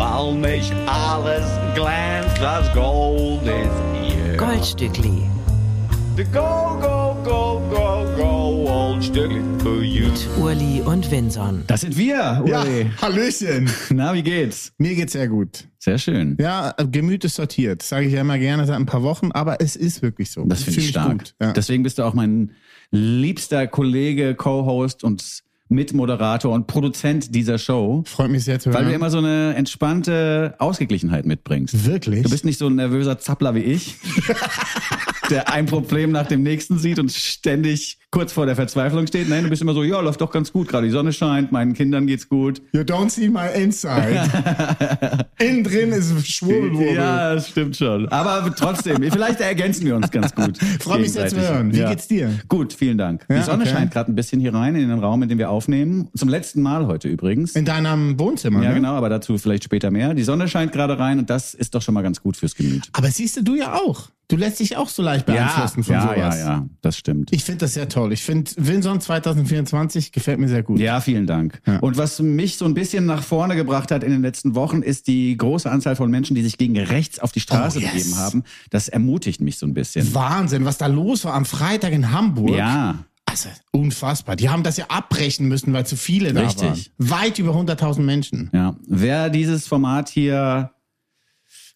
weil mich alles glänzt, das Gold ist hier. Goldstückli The go, go, go, go, go, Goldstückli für you. mit Urli und Vinson. Das sind wir, Ja, Uli. Hallöchen. Na, wie geht's? Mir geht's sehr gut. Sehr schön. Ja, Gemüt ist sortiert. Sage ich ja immer gerne seit ein paar Wochen, aber es ist wirklich so. Das finde ich stark. Gut. Ja. Deswegen bist du auch mein liebster Kollege, Co-Host und Mitmoderator und Produzent dieser Show, Freut mich sehr zu weil du hören. immer so eine entspannte Ausgeglichenheit mitbringst. Wirklich? Du bist nicht so ein nervöser Zappler wie ich, der ein Problem nach dem nächsten sieht und ständig kurz vor der Verzweiflung steht. Nein, du bist immer so, ja, läuft doch ganz gut, gerade die Sonne scheint, meinen Kindern geht's gut. You don't see my inside. Innen drin ist Schwurbelwurbel. Ja, das stimmt schon. Aber trotzdem, vielleicht ergänzen wir uns ganz gut. Freut mich sehr zu hören. Wie geht's dir? Gut, vielen Dank. Ja, die Sonne okay. scheint gerade ein bisschen hier rein in den Raum, in dem wir aufnehmen. Zum letzten Mal heute übrigens. In deinem Wohnzimmer, ja, ne? genau, aber dazu vielleicht später mehr. Die Sonne scheint gerade rein und das ist doch schon mal ganz gut fürs Gemüt. Aber siehst du, du ja auch. Du lässt dich auch so leicht beeinflussen von ja, sowas. ja, ja, das stimmt. Ich finde das sehr toll. Ich finde Vinson 2024 gefällt mir sehr gut. Ja, vielen Dank. Und was mich so ein bisschen nach vorne gebracht hat in den letzten Wochen, ist die große Anzahl von Menschen, die sich gegen rechts auf die Straße Oh, yes. begeben haben. Das ermutigt mich so ein bisschen. Wahnsinn, was da los war am Freitag in Hamburg. Ja, Also unfassbar. Die haben das ja abbrechen müssen, weil zu viele da Richtig. waren. Weit über 100.000 Menschen. Ja, wer dieses Format hier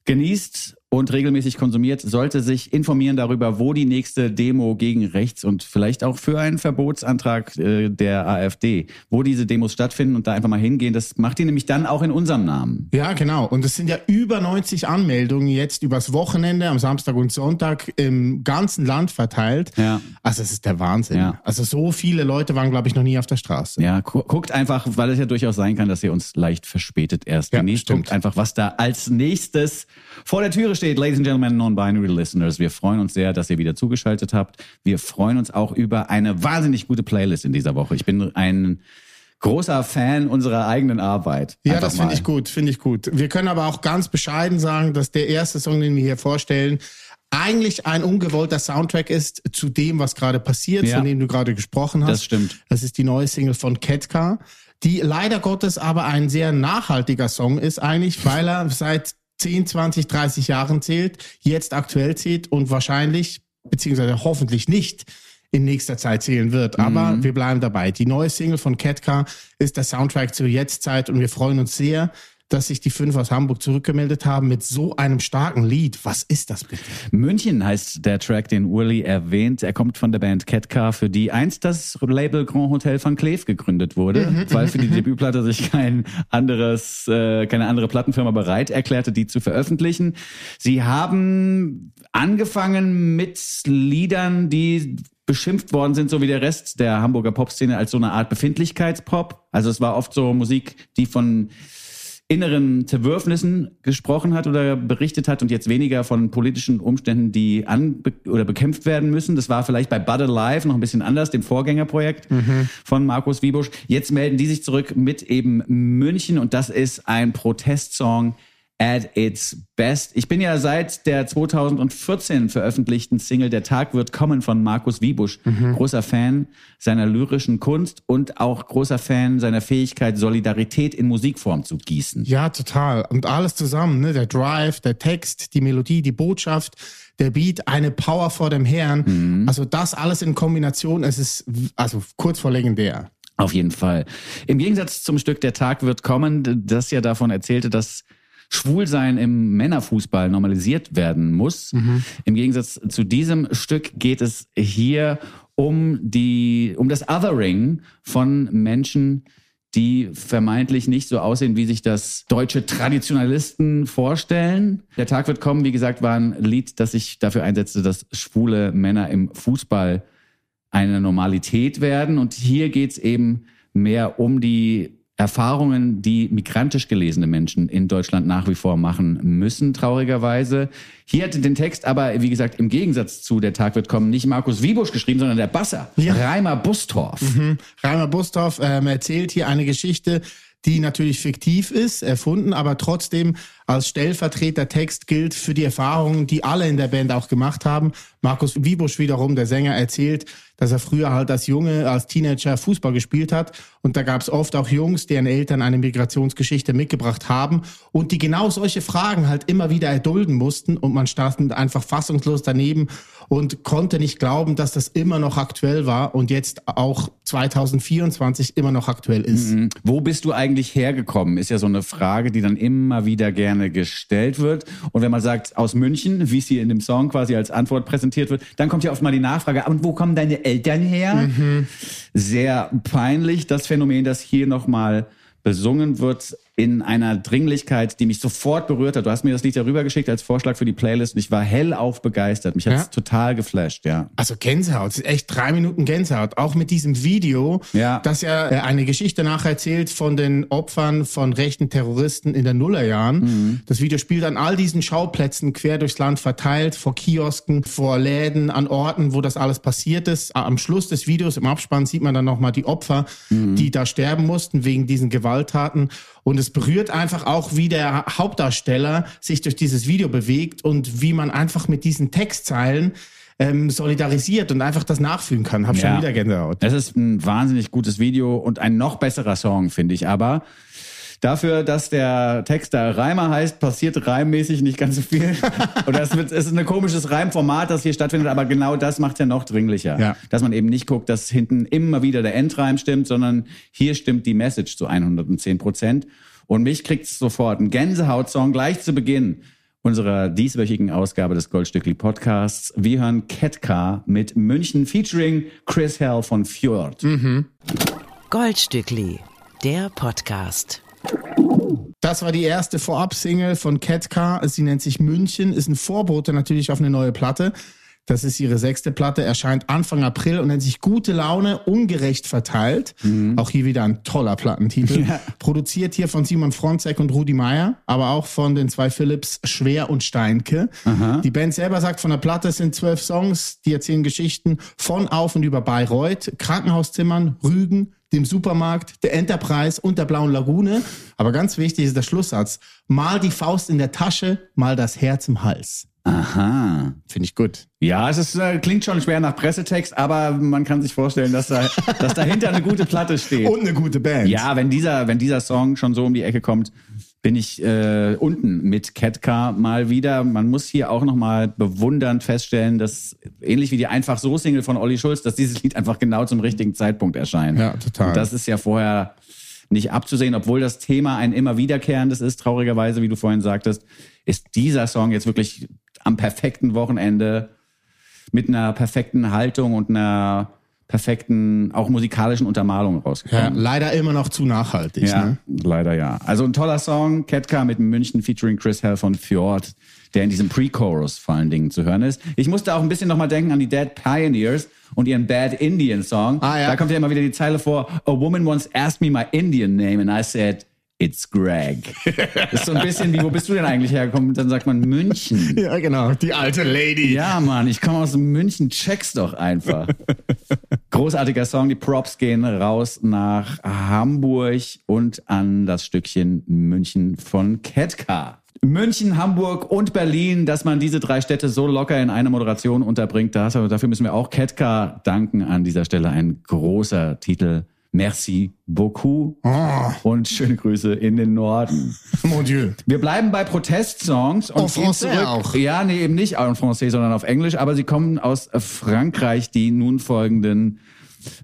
genießt und regelmäßig konsumiert, sollte sich informieren darüber, wo die nächste Demo gegen rechts und vielleicht auch für einen Verbotsantrag äh, der AfD, wo diese Demos stattfinden und da einfach mal hingehen. Das macht die nämlich dann auch in unserem Namen. Ja, genau. Und es sind ja über 90 Anmeldungen jetzt übers Wochenende, am Samstag und Sonntag im ganzen Land verteilt. Ja. Also es ist der Wahnsinn. Ja. Also so viele Leute waren, glaube ich, noch nie auf der Straße. Ja, gu guckt einfach, weil es ja durchaus sein kann, dass ihr uns leicht verspätet erst Ja. Guckt einfach, was da als nächstes vor der Türe steht. Ladies and Gentlemen, Non-Binary Listeners, wir freuen uns sehr, dass ihr wieder zugeschaltet habt. Wir freuen uns auch über eine wahnsinnig gute Playlist in dieser Woche. Ich bin ein großer Fan unserer eigenen Arbeit. Ja, Einfach das finde ich gut, finde ich gut. Wir können aber auch ganz bescheiden sagen, dass der erste Song, den wir hier vorstellen, eigentlich ein ungewollter Soundtrack ist zu dem, was gerade passiert, Ja. von dem du gerade gesprochen hast. Das stimmt. Das ist die neue Single von Ketka, die leider Gottes aber ein sehr nachhaltiger Song ist eigentlich, weil er seit 10, 20, 30 Jahren zählt, jetzt aktuell zählt und wahrscheinlich, beziehungsweise hoffentlich nicht in nächster Zeit zählen wird. Aber wir bleiben dabei. Die neue Single von Ketka ist der Soundtrack zur Jetztzeit und wir freuen uns sehr, dass sich die fünf aus Hamburg zurückgemeldet haben mit so einem starken Lied. Was ist das bitte? München heißt der Track, den Uli erwähnt. Er kommt von der Band Ketka, für die einst das Label Grand Hotel van Cleef gegründet wurde, weil für die Debütplatte sich kein anderes, äh, keine andere Plattenfirma bereit erklärte, die zu veröffentlichen. Sie haben angefangen mit Liedern, die beschimpft worden sind, so wie der Rest der Hamburger Popszene, als so eine Art Befindlichkeitspop. Also es war oft so Musik, die von inneren Zerwürfnissen gesprochen hat oder berichtet hat und jetzt weniger von politischen Umständen, die an oder bekämpft werden müssen. Das war vielleicht bei Bud Alive noch ein bisschen anders, dem Vorgängerprojekt von Markus Wiebusch. Jetzt melden die sich zurück mit eben München und das ist ein Protestsong at its best. Ich bin ja seit der 2014 veröffentlichten Single Der Tag wird kommen von Markus Wiebusch großer Fan seiner lyrischen Kunst und auch großer Fan seiner Fähigkeit, Solidarität in Musikform zu gießen. Ja, total. Und alles zusammen, ne? Der Drive, der Text, die Melodie, die Botschaft, der Beat, eine Power vor dem Herrn. Also das alles in Kombination, es ist also kurz vor legendär. Auf jeden Fall. Im Gegensatz zum Stück Der Tag wird kommen, das ja davon erzählte, dass Schwulsein im Männerfußball normalisiert werden muss. Im Gegensatz zu diesem Stück geht es hier um die, um das Othering von Menschen, die vermeintlich nicht so aussehen, wie sich das deutsche Traditionalisten vorstellen. Der Tag wird kommen, wie gesagt, war ein Lied, das sich dafür einsetzte, dass schwule Männer im Fußball eine Normalität werden. Und hier geht's eben mehr um die Erfahrungen, die migrantisch gelesene Menschen in Deutschland nach wie vor machen müssen, traurigerweise. Hier hat den Text aber, wie gesagt, im Gegensatz zu Der Tag wird kommen, nicht Markus Wiebusch geschrieben, sondern der Basser, Ja. Reimer Bustorf. Reimer Bustorf ähm, erzählt hier eine Geschichte, die natürlich fiktiv ist, erfunden, aber trotzdem als Stellvertretertext gilt für die Erfahrungen, die alle in der Band auch gemacht haben. Markus Wiebusch wiederum, der Sänger, erzählt, dass er früher halt als Junge, als Teenager Fußball gespielt hat. Und da gab es oft auch Jungs, deren Eltern eine Migrationsgeschichte mitgebracht haben und die genau solche Fragen halt immer wieder erdulden mussten. Und man stand einfach fassungslos daneben und konnte nicht glauben, dass das immer noch aktuell war und jetzt auch 2024 immer noch aktuell ist. Mhm. Wo bist du eigentlich hergekommen? Ist ja so eine Frage, die dann immer wieder gerne gestellt wird. Und wenn man sagt, aus München, wie es hier in dem Song quasi als Antwort präsentiert wird, dann kommt ja oft mal die Nachfrage, und wo kommen deine her? Mhm. Sehr peinlich, das Phänomen, das hier nochmal besungen wird in einer Dringlichkeit, die mich sofort berührt hat. Du hast mir das Lied ja rübergeschickt als Vorschlag für die Playlist und ich war hellauf begeistert. Mich hat's Ja? total geflasht, ja. Also Gänsehaut, es echt drei Minuten Gänsehaut. Auch mit diesem Video, Ja. das ja äh, eine Geschichte nacherzählt von den Opfern von rechten Terroristen in den Nullerjahren. Mhm. Das Video spielt an all diesen Schauplätzen quer durchs Land verteilt, vor Kiosken, vor Läden, an Orten, wo das alles passiert ist. Am Schluss des Videos im Abspann sieht man dann nochmal die Opfer, Mhm. die da sterben mussten wegen diesen Gewalttaten. Und es berührt einfach auch, wie der Hauptdarsteller sich durch dieses Video bewegt und wie man einfach mit diesen Textzeilen ähm, solidarisiert und einfach das nachfühlen kann. Hab schon Ja. wieder Gänsehaut. Es ist ein wahnsinnig gutes Video und ein noch besserer Song, finde ich. Aber dafür, dass der Text da Reimer heißt, passiert reimmäßig nicht ganz so viel. Oder es, es ist ein komisches Reimformat, das hier stattfindet, aber genau das macht ja noch dringlicher. Ja. Dass man eben nicht guckt, dass hinten immer wieder der Endreim stimmt, sondern hier stimmt die Message zu 110 Prozent. Und mich kriegt's sofort. Ein Gänsehaut-Song gleich zu Beginn unserer dieswöchigen Ausgabe des Goldstückli Podcasts. Wir hören Ketka mit München featuring Chris Hell von Fjord. Goldstückli, der Podcast. Das war die erste Vorab-Single von Ketka. Sie nennt sich München, ist ein Vorbote natürlich auf eine neue Platte. Das ist ihre sechste Platte, erscheint Anfang April und nennt sich Gute Laune, ungerecht verteilt. Auch hier wieder ein toller Plattentitel. Produziert hier von Simon Fronzek und Rudi Meier, aber auch von den zwei Philips Schwer und Steinke. Die Band selber sagt, von der Platte sind zwölf Songs, die erzählen Geschichten von auf und über Bayreuth, Krankenhauszimmern, Rügen, dem Supermarkt, der Enterprise und der Blauen Lagune. Aber ganz wichtig ist der Schlusssatz. Mal die Faust in der Tasche, mal das Herz im Hals. Aha. Finde ich gut. Ja, es ist, äh, klingt schon schwer nach Pressetext, aber man kann sich vorstellen, dass, da, dass dahinter eine gute Platte steht. Und eine gute Band. Ja, wenn dieser, wenn dieser Song schon so um die Ecke kommt, bin ich äh, unten mit Ketka mal wieder. Man muss hier auch nochmal bewundernd feststellen, dass ähnlich wie die einfach so Single von Olli Schulz, dass dieses Lied einfach genau zum richtigen Zeitpunkt erscheint. Ja, total. Und das ist ja vorher nicht abzusehen, obwohl das Thema ein immer wiederkehrendes ist, traurigerweise, wie du vorhin sagtest, ist dieser Song jetzt wirklich am perfekten Wochenende mit einer perfekten Haltung und einer perfekten, auch musikalischen Untermalung Ja, rausgekommen. leider immer noch zu nachhaltig. Ja, Ne? leider ja. Also ein toller Song, Ketka mit München featuring Chris Hell von Fjord, der in diesem Pre-Chorus vor allen Dingen zu hören ist. Ich musste auch ein bisschen nochmal denken an die Dead Pioneers und ihren Bad Indian Song. Ah, ja. Da kommt ja immer wieder die Zeile vor, A woman once asked me my Indian name and I said, it's Greg. Das ist so ein bisschen wie, wo bist du denn eigentlich hergekommen? Und dann sagt man München. Ja, genau. Die alte Lady. Ja, Mann, ich komme aus München, check's doch einfach. Großartiger Song, die Props gehen raus nach Hamburg und an das Stückchen München von Ketka. München, Hamburg und Berlin, dass man diese drei Städte so locker in eine Moderation unterbringt, das, dafür müssen wir auch Ketka danken. An dieser Stelle ein großer Titel. Merci beaucoup und schöne Grüße in den Norden. Mon Dieu. Wir bleiben bei Protestsongs und En français auch. Ja, nee, eben nicht en français, sondern auf Englisch, aber sie kommen aus Frankreich, die nun folgenden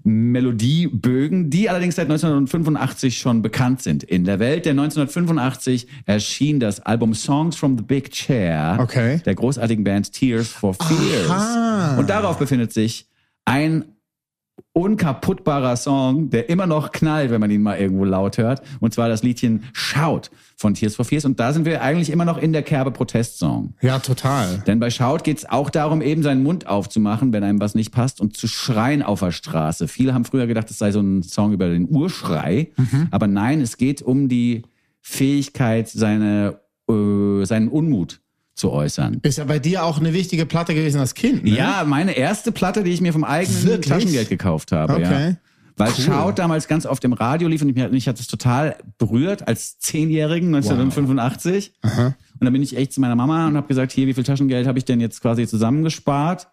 Melodiebögen, die allerdings seit 1985 schon bekannt sind in der Welt. Denn 1985 erschien das Album Songs from the Big Chair Okay. der großartigen Band Tears for Fears. Aha. Und darauf befindet sich ein unkaputtbarer Song, der immer noch knallt, wenn man ihn mal irgendwo laut hört. Und zwar das Liedchen Shout von Tears for Fears. Und da sind wir eigentlich immer noch in der Kerbe Protestsong. Ja, total. Denn bei Shout geht's auch darum, eben seinen Mund aufzumachen, wenn einem was nicht passt und zu schreien auf der Straße. Viele haben früher gedacht, es sei so ein Song über den Urschrei. Aber nein, es geht um die Fähigkeit, seine, äh, seinen Unmut zu äußern. Ist ja bei dir auch eine wichtige Platte gewesen als Kind. Ne? Ja, meine erste Platte, die ich mir vom eigenen Wirklich? Taschengeld gekauft habe. Okay. Ja. Weil Cool. Shout damals ganz oft im Radio lief und mich, hat das total berührt als Zehnjährigen 1985. Und dann bin ich echt zu meiner Mama und habe gesagt, hier, wie viel Taschengeld habe ich denn jetzt quasi zusammengespart?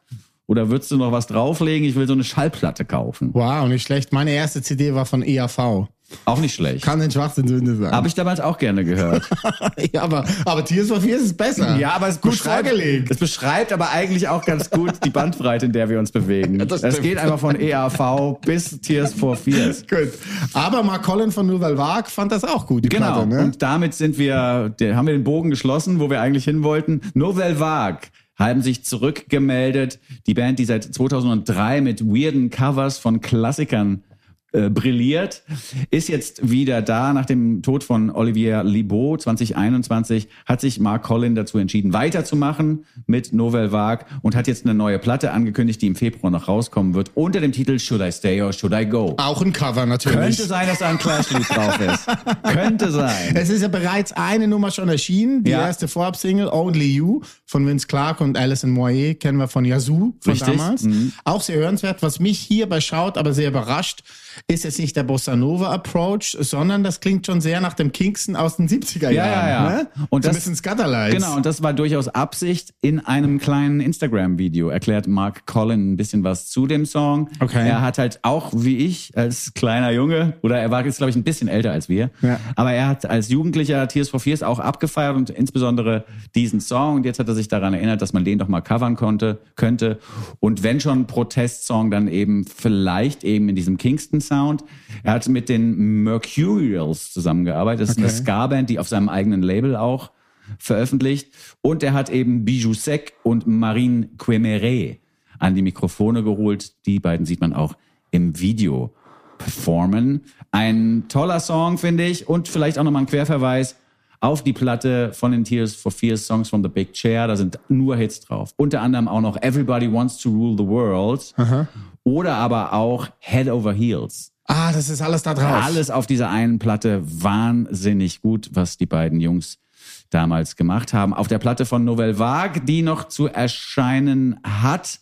Oder würdest du noch was drauflegen? Ich will so eine Schallplatte kaufen. Wow, nicht schlecht. Meine erste CD war von EAV. Auch nicht schlecht. Kann den Schwachsinn Sünde sein. Habe ich damals auch gerne gehört. ja, aber, aber Tears for Fears ist besser. Ja, aber es gut beschreibt, vorgelegt. es beschreibt aber eigentlich auch ganz gut die Bandbreite, in der wir uns bewegen. das es stimmt. geht einfach von EAV bis Tears for Fears. Gut. Aber Mark Collin von Nouvelle Vague fand das auch gut, die Genau. Platte, ne? Und damit sind wir, haben wir den Bogen geschlossen, wo wir eigentlich hin wollten. Nouvelle Vague haben sich zurückgemeldet. Die Band, die seit 2003 mit weirden Covers von Klassikern äh, brilliert, ist jetzt wieder da. Nach dem Tod von Olivier Libaud 2021 hat sich Mark Collin dazu entschieden, weiterzumachen mit Nouvelle Vague und hat jetzt eine neue Platte angekündigt, die im Februar noch rauskommen wird, unter dem Titel Should I Stay or Should I Go? Auch ein Cover natürlich. Könnte sein, dass da ein Clash-Lied drauf ist. Könnte sein. Es ist ja bereits eine Nummer schon erschienen. Die Ja. erste Vorab-Single, Only You, von Vince Clark und Alison Moyer, kennen wir von Yazoo von Richtig. damals. Mhm. Auch sehr hörenswert. Was mich hierbei schaut, aber sehr überrascht, ist jetzt nicht der Bossa Nova Approach, sondern das klingt schon sehr nach dem Kingston aus den 70er Jahren. Ja, ja, ja. Ne? Und so ein das- bisschen Scatterlights. Genau, und das war durchaus Absicht. In einem kleinen Instagram-Video erklärt Mark Collin ein bisschen was zu dem Song. Okay. Er hat halt auch, wie ich, als kleiner Junge, oder er war jetzt, glaube ich, ein bisschen älter als wir, Ja. aber er hat als Jugendlicher Tears for Fears auch abgefeiert und insbesondere diesen Song. Und jetzt hat er sich daran erinnert, dass man den doch mal covern konnte, könnte. Und wenn schon Protestsong, dann eben vielleicht eben in diesem Kingston-Sound. Er hat mit den Mercurials zusammengearbeitet. Das ist eine Okay. Ska-Band, die auf seinem eigenen Label auch veröffentlicht. Und er hat eben Bijou Sec und Marine Quemeret an die Mikrofone geholt. Die beiden sieht man auch im Video performen. Ein toller Song, finde ich. Und vielleicht auch nochmal ein Querverweis auf die Platte von den Tears for Fears Songs from the Big Chair. Da sind nur Hits drauf. Unter anderem auch noch Everybody Wants to Rule the World. Oder aber auch Head Over Heels. Ah, das ist alles da drauf. Alles auf dieser einen Platte wahnsinnig gut, was die beiden Jungs damals gemacht haben. Auf der Platte von Nouvelle Vague, die noch zu erscheinen hat.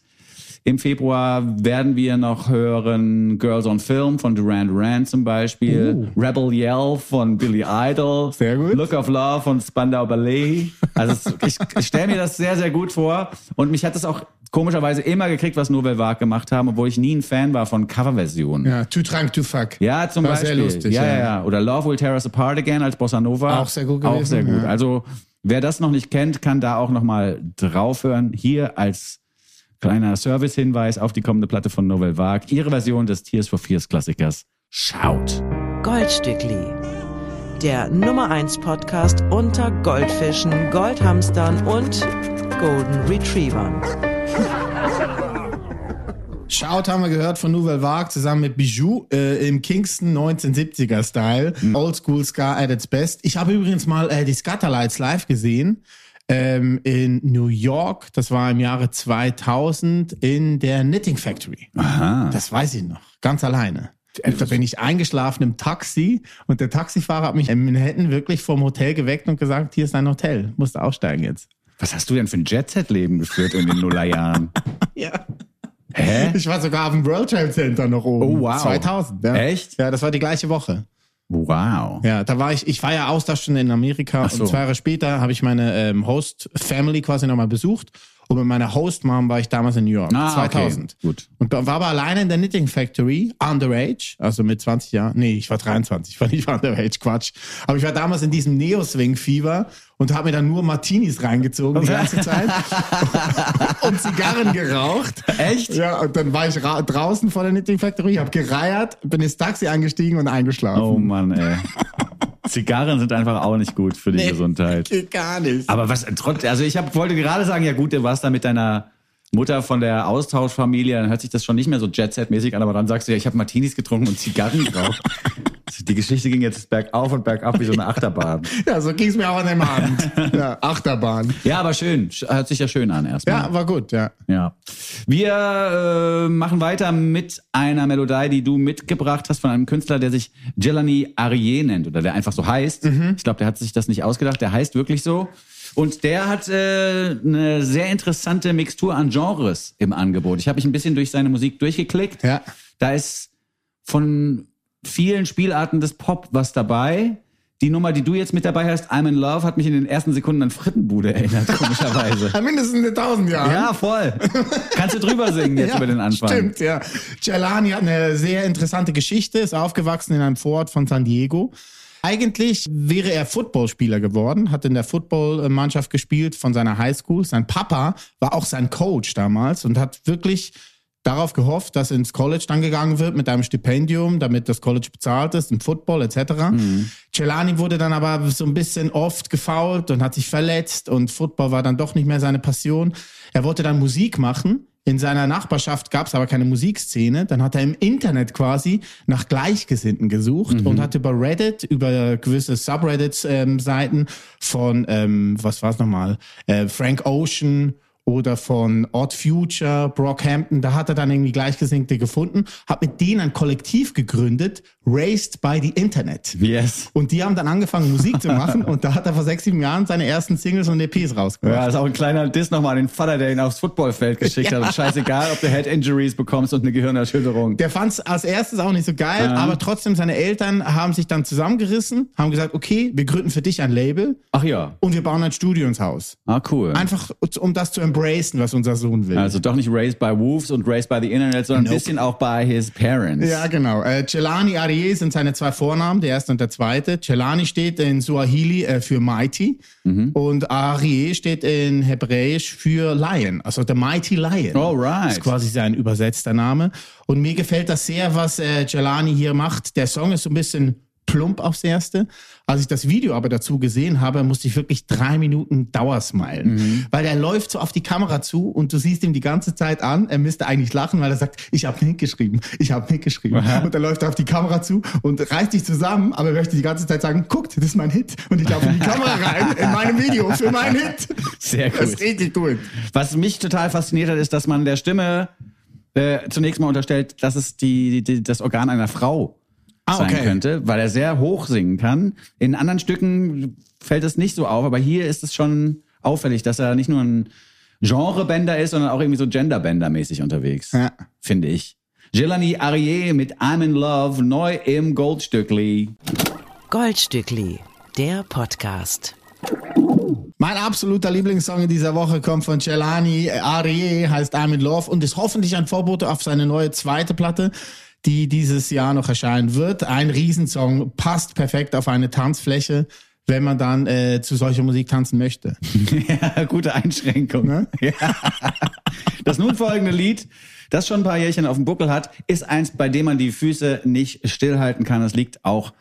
Im Februar werden wir noch hören Girls on Film von Duran Duran zum Beispiel, Rebel Yell von Billy Idol, Uh. Sehr gut. Look of Love von Spandau Ballet. Also es, ich, ich stelle mir das sehr, sehr gut vor und mich hat das auch komischerweise immer gekriegt, was Nouvelle Vague gemacht haben, obwohl ich nie ein Fan war von Coverversionen. Ja, Too Drunk to Fuck. Ja, zum War Beispiel. sehr lustig, ja, ja. ja. Oder Love Will Tear Us Apart Again als Bossa Nova. Auch sehr gut Auch gewesen, sehr gut. ja. Also, wer das noch nicht kennt, kann da auch noch mal draufhören. Hier als kleiner Service-Hinweis auf die kommende Platte von Nouvelle Vague. Ihre Version des Tears for Fears Klassikers. Schaut. Goldstückli. Der Nummer 1 Podcast unter Goldfischen, Goldhamstern und Golden Retrievern. Shout haben wir gehört von Nouvelle Vague zusammen mit Bijou äh, im Kingston 1970er Style. Oldschool Ska at its best. Ich habe übrigens mal äh, die Scatterlights live gesehen ähm, in New York. Das war im Jahre 2000 in der Knitting Factory. Aha. Das weiß ich noch. Ganz alleine. Da bin ich eingeschlafen im Taxi und der Taxifahrer hat mich in Manhattan wirklich vom Hotel geweckt und gesagt, hier ist dein Hotel, musst aussteigen jetzt. Was hast du denn für ein Jet-Set-Leben geführt in den Nullerjahren? Ja. Hä? Ich war sogar auf dem World Trade Center noch oben. Oh, wow. 2000. Ja. Echt? Ja, das war die gleiche Woche. Wow. Ja, da war ich, ich war ja Austauschstudent in Amerika so. und zwei Jahre später habe ich meine ähm, Host-Family quasi nochmal besucht und mit meiner Host-Mom war ich damals in New York, Ah, okay. 2000. Gut. Und war aber alleine in der Knitting Factory, underage, also mit 20 Jahren. Nee, ich war 23, ich war nicht underage, Quatsch. Aber ich war damals in diesem Neo-Swing-Fieber und habe mir dann nur Martinis reingezogen die ganze Zeit und Zigarren geraucht. Echt? Ja, und dann war ich ra- draußen vor der Knitting Factory, habe gereiert, bin ins Taxi eingestiegen und eingeschlafen. Oh Mann, ey. Zigarren sind einfach auch nicht gut für die Gesundheit. Geht gar nicht. Aber was trotz, also ich hab, wollte gerade sagen, ja gut, du warst da mit deiner Mutter von der Austauschfamilie, dann hört sich das schon nicht mehr so Jet-Set-mäßig an, aber dann sagst du ja, ich habe Martinis getrunken und Zigarren geraucht. Die Geschichte ging jetzt bergauf und bergab wie so eine Achterbahn. Ja, so ging es mir auch an dem Abend. Ja, Achterbahn. Ja, aber schön. Sch- Hört sich ja schön an erstmal. Ja, war gut, ja. Ja. Wir äh, machen weiter mit einer Melodie, die du mitgebracht hast von einem Künstler, der sich Jelani Arie nennt oder der einfach so heißt. Ich glaube, der hat sich das nicht ausgedacht. Der heißt wirklich so. Und der hat äh, eine sehr interessante Mixtur an Genres im Angebot. Ich habe mich ein bisschen durch seine Musik durchgeklickt. Ja. Da ist von vielen Spielarten des Pop was dabei. die Nummer, die du jetzt mit dabei hast, I'm in Love, hat mich in den ersten Sekunden an Frittenbude erinnert, komischerweise. Mindestens eine tausend Jahre. ja, voll. Kannst du drüber singen jetzt über den Anfang? Stimmt, ja. Celani hat eine sehr interessante Geschichte, ist aufgewachsen in einem Vorort von San Diego. Eigentlich wäre er Footballspieler geworden, hat in der Footballmannschaft gespielt von seiner Highschool. Sein Papa war auch sein Coach damals und hat wirklich darauf gehofft, dass ins College dann gegangen wird mit einem Stipendium, damit das College bezahlt ist, im Football etc. Celani wurde dann aber so ein bisschen oft gefoult und hat sich verletzt und Football war dann doch nicht mehr seine Passion. Er wollte dann Musik machen. In seiner Nachbarschaft gab es aber keine Musikszene. Dann hat er im Internet quasi nach Gleichgesinnten gesucht und hat über Reddit, über gewisse Subreddit-Seiten von, ähm, was war es nochmal, äh, Frank Ocean oder von Odd Future, Brockhampton, da hat er dann irgendwie Gleichgesinnte gefunden, hat mit denen ein Kollektiv gegründet, Raised by the Internet. Yes. Und die haben dann angefangen, Musik zu machen und da hat er vor sechs, sieben Jahren seine ersten Singles und EPs rausgebracht. Ja, ist auch ein kleiner Diss nochmal an den Vater, der ihn aufs Footballfeld geschickt hat. Und scheißegal, ob du Head Injuries bekommst und eine Gehirnerschütterung. Der fand es als erstes auch nicht so geil, aber trotzdem seine Eltern haben sich dann zusammengerissen, haben gesagt, okay, wir gründen für dich ein Label Ach ja. und wir bauen ein Studio ins Haus. Ah, cool. Einfach um das zu embracen, was unser Sohn will. Also doch nicht raised by wolves und raised by the internet, sondern ein bisschen auch by his parents. Ja, genau. Äh, Celani Arié sind seine zwei Vornamen, der erste und der zweite. Celani steht in Suahili äh, für Mighty und Arié steht in Hebräisch für Lion, also the Mighty Lion. Alright. Das ist quasi sein übersetzter Name. Und mir gefällt das sehr, was äh, Celani hier macht. Der Song ist so ein bisschen plump aufs Erste. Als ich das Video aber dazu gesehen habe, musste ich wirklich drei Minuten Dauersmilen. Weil er läuft so auf die Kamera zu und du siehst ihm die ganze Zeit an, er müsste eigentlich lachen, weil er sagt, ich habe mitgeschrieben, ich habe mitgeschrieben. Und er läuft auf die Kamera zu und reißt sich zusammen, aber er möchte die ganze Zeit sagen, guckt, das ist mein Hit. Und ich laufe in die Kamera rein, in meinem Video für meinen Hit. Sehr Das ist gut. richtig gut. Was mich total fasziniert hat, ist, dass man der Stimme äh, zunächst mal unterstellt, dass es die, die, das Organ einer Frau Ah, sein okay. könnte, weil er sehr hoch singen kann. In anderen Stücken fällt es nicht so auf, aber hier ist es schon auffällig, dass er nicht nur ein Genrebänder ist, sondern auch irgendwie so Genderbänder-mäßig unterwegs, Ja. finde ich. Jelani Arié mit I'm in Love, neu im Goldstückli. Goldstückli, der Podcast. Mein absoluter Lieblingssong in dieser Woche kommt von Celani Arié, heißt I'm in Love und ist hoffentlich ein Vorbote auf seine neue zweite Platte, die dieses Jahr noch erscheinen wird. Ein Riesensong, passt perfekt auf eine Tanzfläche, wenn man dann äh, zu solcher Musik tanzen möchte. Ja, gute Einschränkung. Ne? Ja. Das nun folgende Lied, das schon ein paar Jährchen auf dem Buckel hat, ist eins, bei dem man die Füße nicht stillhalten kann. Es liegt auch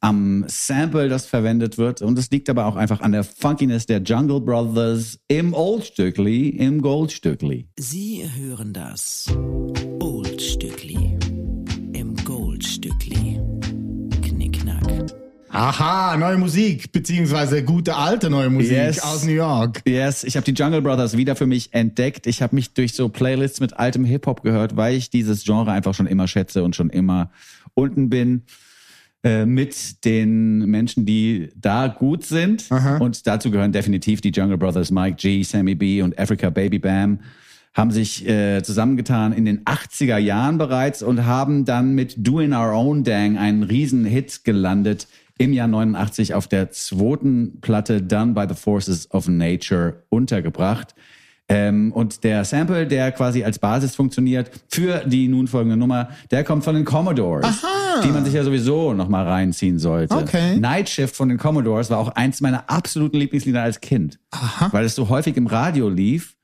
am Sample, das verwendet wird. Und es liegt aber auch einfach an der Funkiness der Jungle Brothers im Oldstückli, im Goldstückli. Sie hören das Oldstückli Aha, neue Musik, beziehungsweise gute alte neue Musik Yes. aus New York. Yes, ich habe die Jungle Brothers wieder für mich entdeckt. Ich habe mich durch so Playlists mit altem Hip-Hop gehört, weil ich dieses Genre einfach schon immer schätze und schon immer unten bin äh, mit den Menschen, die da gut sind. Und dazu gehören definitiv die Jungle Brothers, Mike G, Sammy B und Africa Baby Bam haben sich äh, zusammengetan in den 80er Jahren bereits und haben dann mit Doing Our Own Dang einen riesen Hit gelandet im Jahr 89 auf der zweiten Platte Done by the Forces of Nature untergebracht. Ähm, und der Sample, der quasi als Basis funktioniert für die nun folgende Nummer, der kommt von den Commodores, die man sich ja sowieso noch mal reinziehen sollte. Okay. Night Shift von den Commodores war auch eins meiner absoluten Lieblingslieder als Kind, weil es so häufig im Radio lief,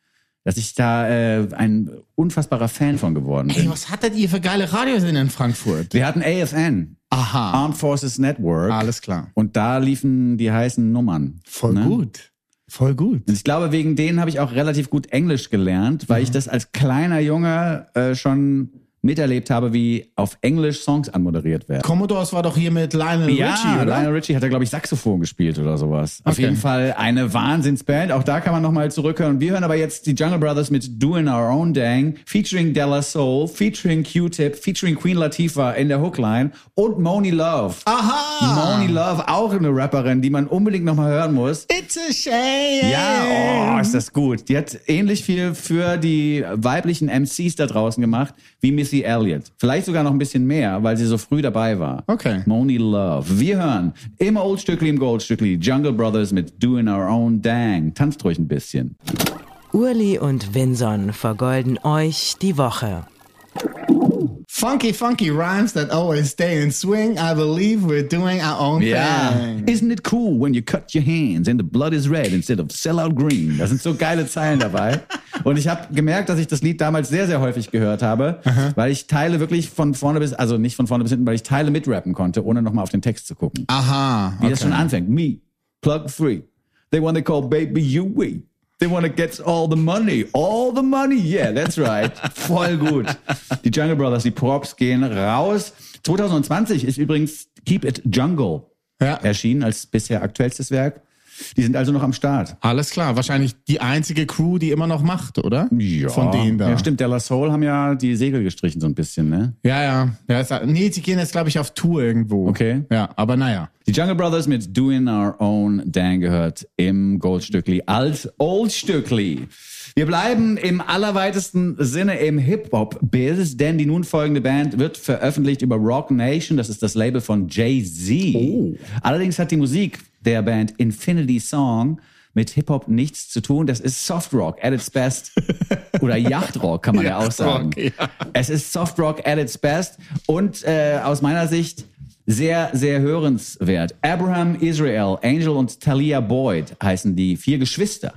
dass ich da äh, ein unfassbarer Fan von geworden Ey, bin. was hattet ihr für geile Radiosender in Frankfurt? Wir hatten AFN, Aha, Armed Forces Network, alles klar. und da liefen die heißen Nummern. Voll ne? gut. Voll gut. Und ich glaube, wegen denen habe ich auch relativ gut Englisch gelernt, weil ich das als kleiner Junge äh, schon miterlebt habe, wie auf Englisch Songs anmoderiert werden. Commodores war doch hier mit Lionel Ja, Richie, oder? Lionel Richie hat da, glaube ich, Saxophon gespielt oder sowas. Auf Okay. jeden Fall eine Wahnsinnsband. Auch da kann man nochmal zurückhören. Wir hören aber jetzt die Jungle Brothers mit Doing Our Own Dang, featuring Della Soul, featuring Q-Tip, featuring Queen Latifah in der Hookline und Moni Love. Aha! Moni Love, auch eine Rapperin, die man unbedingt nochmal hören muss. It It's a shame. Ja, oh, ist das gut. Die hat ähnlich viel für die weiblichen MCs da draußen gemacht wie Missy Elliott. Vielleicht sogar noch ein bisschen mehr, weil sie so früh dabei war. Okay. Moni Love. Wir hören im Oldstückli, im Goldstückli Jungle Brothers mit Doing Our Own Dang. Tanzt ruhig ein bisschen. Urli und Vinson vergolden euch die Woche. Funky, funky rhymes that always stay in swing. I believe we're doing our own thing. Isn't it cool when you cut your hands and the blood is red instead of sellout green? Da sind so geile Zeilen dabei. Und ich habe gemerkt, dass ich das Lied damals sehr, sehr häufig gehört habe, weil ich Teile wirklich von vorne bis, also nicht von vorne bis hinten, weil ich Teile mitrappen konnte, ohne nochmal auf den Text zu gucken. Aha. Wie das schon anfängt. Me, plug free. They want to call baby you we. They want to get all the money. All the money. Yeah, that's right. Voll gut. Die Jungle Brothers, die Props gehen raus. 2020 ist übrigens Keep It Jungle Ja. erschienen als bisher aktuellstes Werk. Die sind also noch am Start. Alles klar. Wahrscheinlich die einzige Crew, die immer noch macht, oder? Von denen da. Ja, stimmt. Der La Soul haben ja die Segel gestrichen so ein bisschen, ne? Ja, ja. ja ist, nee, sie gehen jetzt, glaube ich, auf Tour irgendwo. Okay. Ja, aber naja. Die Jungle Brothers mit Doing Our Own Dan gehört im Goldstückli als Oldstückli. Wir bleiben im allerweitesten Sinne im Hip-Hop-Biz, denn die nun folgende Band wird veröffentlicht über Rock Nation. Das ist das Label von Jay-Z. Allerdings hat die Musik der Band Infinity Song mit Hip-Hop nichts zu tun. Das ist Soft Rock at its best. Oder Yachtrock kann man ja, auch sagen. Ja. Es ist Soft Rock at its best und äh, aus meiner Sicht sehr, sehr hörenswert. Abraham Israel, Angel und Talia Boyd heißen die vier Geschwister,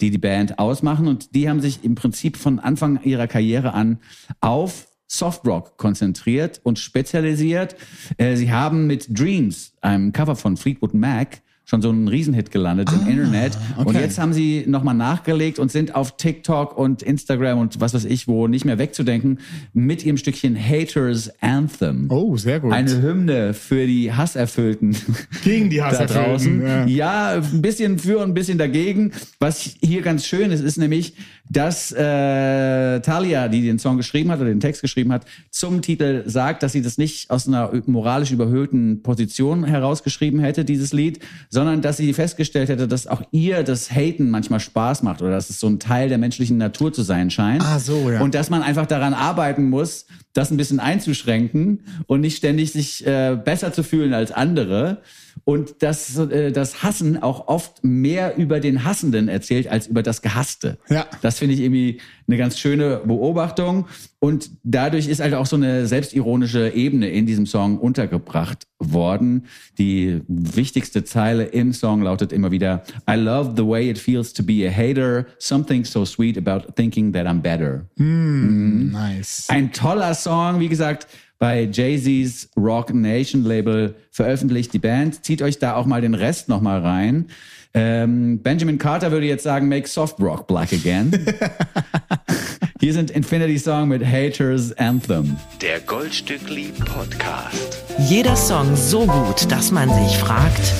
die die Band ausmachen. Und die haben sich im Prinzip von Anfang ihrer Karriere an auf Softrock konzentriert und spezialisiert. Äh, Sie haben mit Dreams, einem Cover von Fleetwood Mac, schon so einen Riesenhit gelandet im Internet. Und okay. jetzt haben sie nochmal nachgelegt und sind auf TikTok und Instagram und was weiß ich wo nicht mehr wegzudenken mit ihrem Stückchen Haters Anthem. Oh, sehr gut. Eine Hymne für die Hasserfüllten. Gegen die da Hasserfüllten, draußen. ja. Ja. ein bisschen für und ein bisschen dagegen. Was hier ganz schön ist, ist nämlich, dass äh, Talia, die den Song geschrieben hat oder den Text geschrieben hat, zum Titel sagt, dass sie das nicht aus einer moralisch überhöhten Position herausgeschrieben hätte, dieses Lied, sondern dass sie festgestellt hätte, dass auch ihr das Haten manchmal Spaß macht oder dass es so ein Teil der menschlichen Natur zu sein scheint. Ah, so, ja. Und dass man einfach daran arbeiten muss, das ein bisschen einzuschränken und nicht ständig sich äh, besser zu fühlen als andere. Und dass äh, das Hassen auch oft mehr über den Hassenden erzählt als über das Gehasste. Ja. Das finde ich irgendwie eine ganz schöne Beobachtung. Und dadurch ist halt auch so eine selbstironische Ebene in diesem Song untergebracht worden. Die wichtigste Zeile im Song lautet immer wieder, I love the way it feels to be a hater. Something so sweet about thinking that I'm better. Nice. Ein toller Song, wie gesagt, bei Jay-Z's Rock Nation Label veröffentlicht die Band. Zieht euch da auch mal den Rest noch mal rein. Ähm, Benjamin Carter würde jetzt sagen, make soft rock black again. Hier sind Infinity Song mit Haters Anthem. Der Goldstückli Podcast. Jeder Song so gut, dass man sich fragt,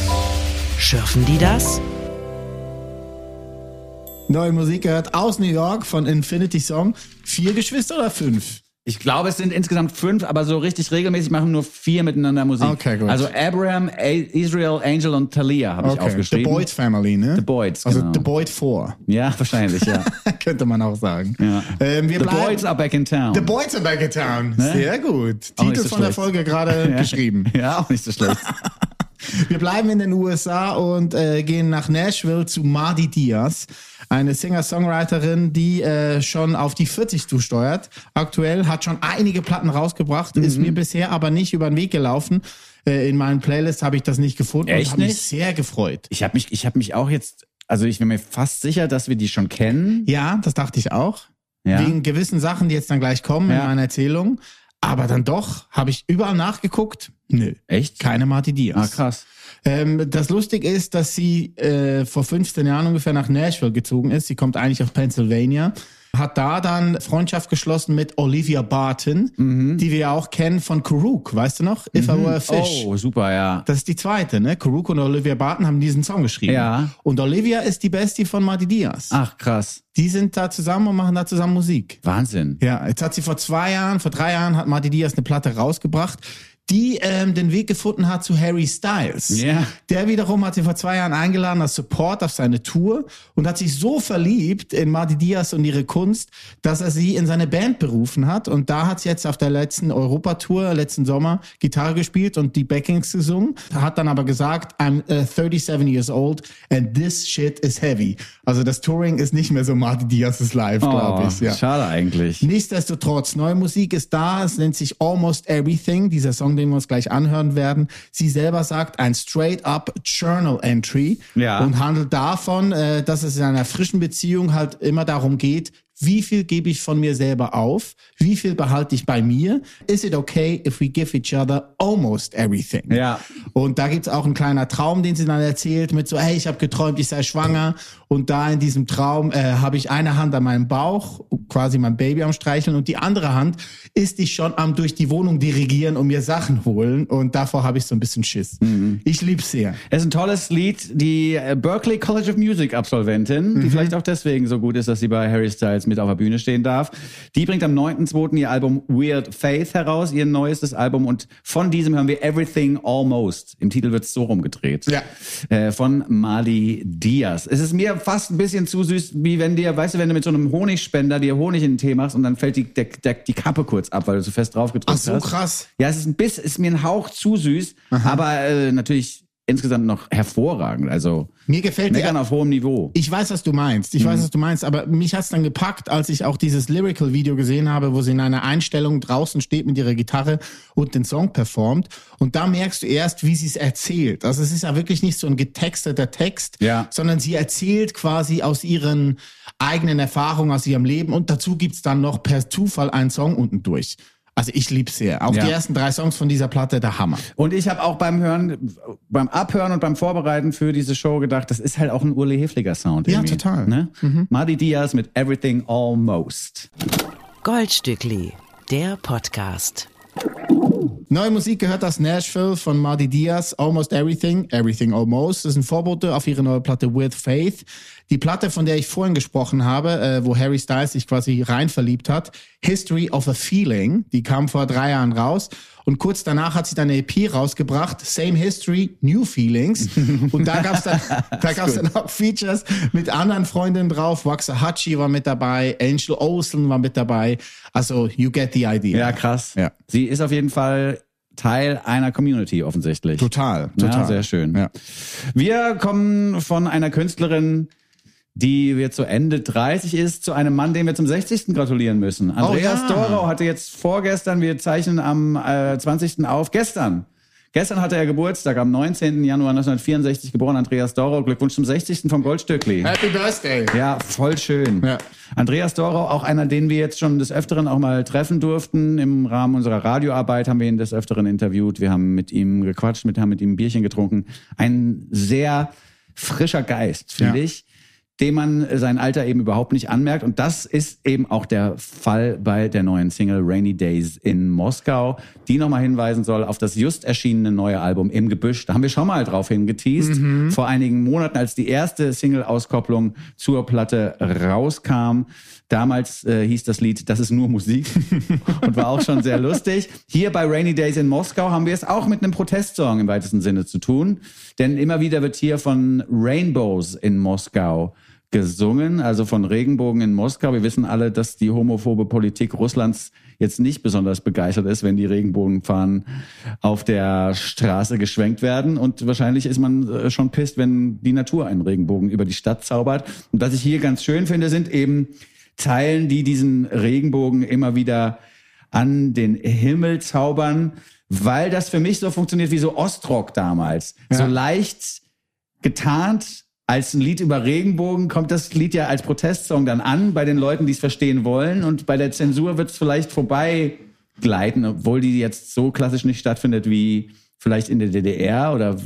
schürfen die das? Neue Musik gehört aus New York von Infinity Song. Vier Geschwister oder fünf? Ich glaube, es sind insgesamt fünf, aber so richtig regelmäßig machen nur vier miteinander Musik. Okay, gut. Also Abraham, A Israel, Angel und Talia habe ich The aufgeschrieben. Boyd Family, ne? The Boyds, Also genau. The Boyd 4, Ja, wahrscheinlich, ja. könnte man auch sagen. ja. Ähm, wir The Boys are back in town. The Boys are back in town. Sehr gut. Auch Titel so von der. Folge gerade geschrieben. Ja, auch nicht so schlecht. Wir bleiben in den USA und äh, gehen nach Nashville zu Mardi Diaz, eine Singer-Songwriterin, die äh, schon auf die 40 zusteuert. Aktuell hat schon einige Platten rausgebracht, ist Mhm. mir bisher aber nicht über den Weg gelaufen. Äh, in meinen Playlists habe ich das nicht gefunden Echt und habe mich sehr gefreut. Ich habe mich, ich habe mich auch jetzt, also ich bin mir fast sicher, dass wir die schon kennen. Ja, das dachte ich auch. Ja. Wegen gewissen Sachen, die jetzt dann gleich kommen Ja. in meiner Erzählung. Aber dann doch, habe ich überall nachgeguckt. Nö. Echt? Keine Marti Diaz. Ah, krass. Ähm, das Lustige ist, dass sie äh, vor 15 Jahren ungefähr nach Nashville gezogen ist. Sie kommt eigentlich aus Pennsylvania. Hat da dann Freundschaft geschlossen mit Olivia Barton, die wir ja auch kennen von Kuruk, weißt du noch? If I Were a Fish. Oh, super, ja. Das ist die zweite, ne? Kuruk und Olivia Barton haben diesen Song geschrieben. Ja. Und Olivia ist die Bestie von Marty Diaz. Ach, krass. Die sind da zusammen und machen da zusammen Musik. Wahnsinn. Ja, jetzt hat sie vor zwei Jahren, vor drei Jahren hat Marty Diaz eine Platte rausgebracht, die ähm, den Weg gefunden hat zu Harry Styles. Ja. Der wiederum hat sie vor zwei Jahren eingeladen als Support auf seine Tour und hat sich so verliebt in Mardi Diaz und ihre Kunst, dass er sie in seine Band berufen hat. Und da hat sie jetzt auf der letzten Europatour, letzten Sommer, Gitarre gespielt und die Backings gesungen. Hat dann aber gesagt, I'm uh, 37 years old and this shit is heavy. Also das Touring ist nicht mehr so Mardi Diaz's Live, glaube ich. Ja. Oh, Schade eigentlich. Nichtsdestotrotz, neue Musik ist da. Es nennt sich Almost Everything, dieser Song, den wir uns gleich anhören werden. Sie selber sagt ein straight-up Journal Entry Ja. und handelt davon, äh, dass es in einer frischen Beziehung halt immer darum geht, wie viel gebe ich von mir selber auf? Wie viel behalte ich bei mir? Is it okay if we give each other almost everything? Ja. Und da gibt's auch einen kleiner Traum, den sie dann erzählt mit so, hey, ich habe geträumt, ich sei schwanger. Und da in diesem Traum äh, habe ich eine Hand an meinem Bauch, quasi mein Baby am Streicheln, und die andere Hand ist ich schon am durch die Wohnung dirigieren und mir Sachen holen. Und davor habe ich so ein bisschen Schiss. Ich lieb's sehr. Es ist ein tolles Lied. Die äh, Berklee College of Music Absolventin, die vielleicht auch deswegen so gut ist, dass sie bei Harry Styles mit auf der Bühne stehen darf. Die bringt am 9.2. ihr Album Weird Faith heraus, ihr neuestes Album. Und von diesem hören wir Everything Almost. Im Titel wird es so rumgedreht. Ja. Äh, von Mali Diaz. Es ist mir fast ein bisschen zu süß, wie wenn dir, weißt du, wenn du mit so einem Honigspender dir Honig in den Tee machst und dann fällt die, der, der, die Kappe kurz ab, weil du so fest drauf gedrückt Ach so, hast. krass. Ja, es ist ein bisschen, ist mir ein Hauch zu süß, aber äh, natürlich insgesamt noch hervorragend. Also Mir gefällt die meckern auf hohem Niveau. Ich weiß, was du meinst. Ich weiß, was du meinst. Aber mich hat's dann gepackt, als ich auch dieses Lyrical-Video gesehen habe, wo sie in einer Einstellung draußen steht mit ihrer Gitarre und den Song performt. Und da merkst du erst, wie sie es erzählt. Also es ist ja wirklich nicht so ein getexteter Text, Ja. sondern sie erzählt quasi aus ihren eigenen Erfahrungen, aus ihrem Leben. Und dazu gibt's dann noch per Zufall einen Song unten durch. Also ich lieb's sehr. Auch Ja. die ersten drei Songs von dieser Platte, der Hammer. Und ich habe auch beim Hören, beim Abhören und beim Vorbereiten für diese Show gedacht, das ist halt auch ein Urle Hefliger Sound. Ja, irgendwie, total. Ne? Madi Diaz mit Everything Almost. Goldstückli, der Podcast. Neue Musik gehört aus Nashville von Marty Diaz, Almost Everything, Everything Almost. Das ist ein Vorbote auf ihre neue Platte With Faith. Die Platte, von der ich vorhin gesprochen habe, äh, wo Harry Styles sich quasi rein verliebt hat, History of a Feeling, die kam vor drei Jahren raus. Und kurz danach hat sie dann eine EP rausgebracht, Same History, New Feelings. Und da gab's dann, da gab's dann auch Features mit anderen Freundinnen drauf. Waxahachie war mit dabei, Angel Olsen war mit dabei. Also, you get the idea. Ja, krass. Ja. Sie ist auf jeden Fall Teil einer Community offensichtlich. Total, Ja, total. sehr schön. Ja. Wir kommen von einer Künstlerin, die jetzt so Ende 30 ist, zu einem Mann, dem wir zum 60. gratulieren müssen. Andreas ja. Dorau hatte jetzt vorgestern, wir zeichnen am äh, 20. auf, gestern. Gestern hatte er Geburtstag, am 19. Januar 1964 geboren, Andreas Dorau. Glückwunsch zum 60. vom Goldstückli. Happy Birthday. Ja, voll schön. Ja. Andreas Dorau, auch einer, den wir jetzt schon des Öfteren auch mal treffen durften. Im Rahmen unserer Radioarbeit haben wir ihn des Öfteren interviewt. Wir haben mit ihm gequatscht, mit, haben mit ihm ein Bierchen getrunken. Ein sehr frischer Geist, finde Ja. ich, dem man sein Alter eben überhaupt nicht anmerkt. Und das ist eben auch der Fall bei der neuen Single Rainy Days in Moskau, die nochmal hinweisen soll auf das just erschienene neue Album Im Gebüsch. Da haben wir schon mal drauf hingeteased. Vor einigen Monaten, als die erste Single-Auskopplung zur Platte rauskam. Damals äh, hieß das Lied Das ist nur Musik und war auch schon sehr lustig. Hier bei Rainy Days in Moskau haben wir es auch mit einem Protestsong im weitesten Sinne zu tun. Denn immer wieder wird hier von Rainbows in Moskau gesungen, also von Regenbogen in Moskau. Wir wissen alle, dass die homophobe Politik Russlands jetzt nicht besonders begeistert ist, wenn die Regenbogenfahnen auf der Straße geschwenkt werden. Und wahrscheinlich ist man äh, schon pisst, wenn die Natur einen Regenbogen über die Stadt zaubert. Und was ich hier ganz schön finde, sind eben Zeilen, die diesen Regenbogen immer wieder an den Himmel zaubern, weil das für mich so funktioniert wie so Ostrock damals. So leicht getarnt als ein Lied über Regenbogen kommt das Lied ja als Protestsong dann an bei den Leuten, die es verstehen wollen und bei der Zensur wird es vielleicht vorbei gleiten, obwohl die jetzt so klassisch nicht stattfindet wie vielleicht in der DDR oder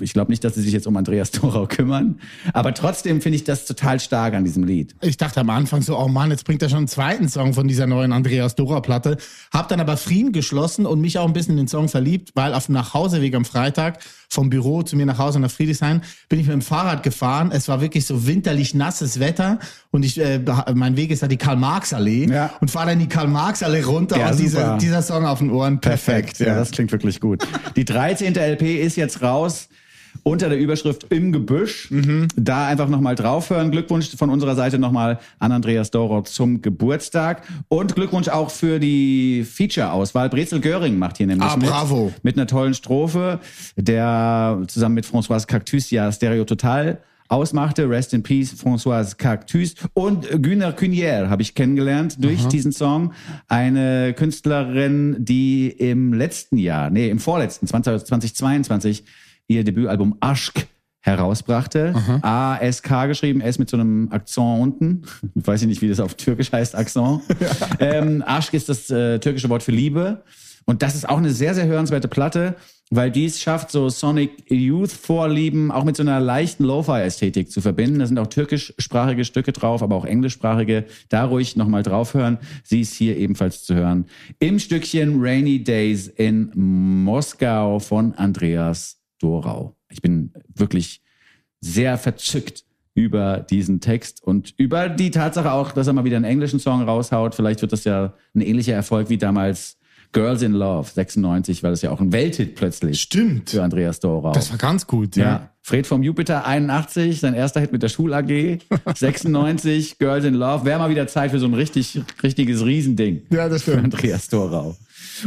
ich glaube nicht, dass sie sich jetzt um Andreas Dorau kümmern. Aber trotzdem finde ich das total stark an diesem Lied. Ich dachte am Anfang so, oh Mann, jetzt bringt er schon einen zweiten Song von dieser neuen Andreas Dora Platte. Hab dann aber Frieden geschlossen und mich auch ein bisschen in den Song verliebt, weil auf dem Nachhauseweg am Freitag vom Büro zu mir nach Hause nach Friedrichshain bin ich mit dem Fahrrad gefahren. Es war wirklich so winterlich nasses Wetter und ich äh, mein Weg ist da die Karl-Marx-Allee Ja. und fahre dann die Karl-Marx-Allee runter Ja, und dieser, super. dieser Song auf den Ohren. Perfekt. Ja, das klingt wirklich gut. Die 13. LP ist jetzt raus unter der Überschrift Im Gebüsch. Da einfach nochmal draufhören. Glückwunsch von unserer Seite nochmal an Andreas Dorot zum Geburtstag. Und Glückwunsch auch für die Feature-Auswahl. Brezel Göring macht hier nämlich Ah, mit. bravo. Mit einer tollen Strophe, der zusammen mit François Cactus ja Stereo Total ausmachte. Rest in Peace, François Cactus. Und Güner Cunier habe ich kennengelernt durch diesen Song. Eine Künstlerin, die im letzten Jahr, nee, im vorletzten, 20, 2022, ihr Debütalbum Aschk herausbrachte. A-S-K geschrieben, S mit so einem Akzent unten. Weiß ich nicht, wie das auf Türkisch heißt, Akzent. ähm, Aschk ist das äh, türkische Wort für Liebe. Und das ist auch eine sehr, sehr hörenswerte Platte, weil dies schafft, so Sonic Youth Vorlieben auch mit so einer leichten Lo-Fi-Ästhetik zu verbinden. Da sind auch türkischsprachige Stücke drauf, aber auch englischsprachige. Da ruhig nochmal draufhören. Sie ist hier ebenfalls zu hören. Im Stückchen Rainy Days in Moskau von Andreas Dorau. Ich bin wirklich sehr verzückt über diesen Text und über die Tatsache auch, dass er mal wieder einen englischen Song raushaut. Vielleicht wird das ja ein ähnlicher Erfolg wie damals Girls in Love 96, weil das ja auch ein Welthit plötzlich Stimmt. für Andreas Dorau. Das war ganz gut, ja. ja. Fred vom Jupiter 81, sein erster Hit mit der Schul AG 96, Girls in Love. Wäre mal wieder Zeit für so ein richtig richtiges Riesending. Ja, das Für stimmt. Andreas Dorau.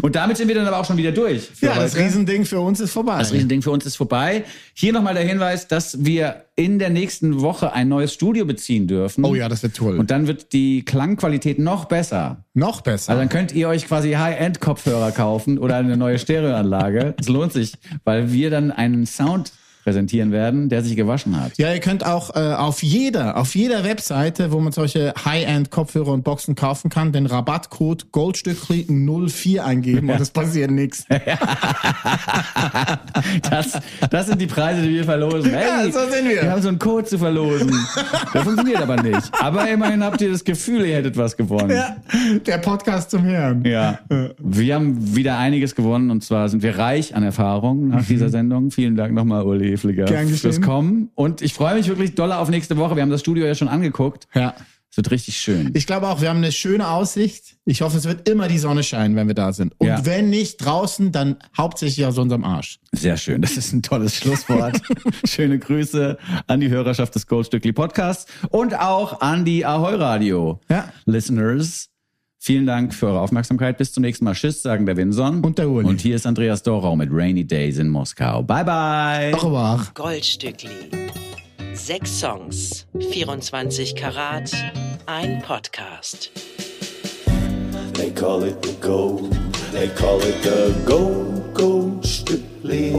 Und damit sind wir dann aber auch schon wieder durch. Ja, das heute. Riesending für uns ist vorbei. Das Riesending für uns ist vorbei. Hier nochmal der Hinweis, dass wir in der nächsten Woche ein neues Studio beziehen dürfen. Oh ja, das wird toll. Und dann wird die Klangqualität noch besser. Noch besser. Also dann könnt ihr euch quasi High-End-Kopfhörer kaufen oder eine neue Stereoanlage. Es lohnt sich, weil wir dann einen Sound präsentieren werden, der sich gewaschen hat. Ja, ihr könnt auch äh, auf jeder, auf jeder Webseite, wo man solche High-End-Kopfhörer und Boxen kaufen kann, den Rabattcode Goldstückli 04 eingeben und es passiert nichts. Das, das sind die Preise, die wir verlosen. Hey, Ja, so sind wir. Wir haben so einen Code zu verlosen. Der funktioniert aber nicht. Aber immerhin habt ihr das Gefühl, ihr hättet was gewonnen. Ja, der Podcast zum Hören. Ja, wir haben wieder einiges gewonnen und zwar sind wir reich an Erfahrung nach dieser Sendung. Vielen Dank nochmal, Uli Geschehen. fürs Kommen. Und ich freue mich wirklich doll auf nächste Woche. Wir haben das Studio ja schon angeguckt. Ja. Es wird richtig schön. Ich glaube auch, wir haben eine schöne Aussicht. Ich hoffe, es wird immer die Sonne scheinen, wenn wir da sind. Und Ja. wenn nicht draußen, dann hauptsächlich aus unserem Arsch. Sehr schön. Das ist ein tolles Schlusswort. Schöne Grüße an die Hörerschaft des Goldstückli Podcasts und auch an die Ahoi Radio Ja. Listeners. Vielen Dank für eure Aufmerksamkeit. Bis zum nächsten Mal. Tschüss, sagen der Winson. Und der Uli. Und hier ist Andreas Dorau mit Rainy Days in Moskau. Bye, bye. Dorau. Goldstückli. Sechs Songs, 24 Karat, ein Podcast. They call it the gold, they call it the gold, goldstückli.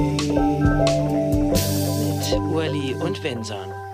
Mit Uli und Winson.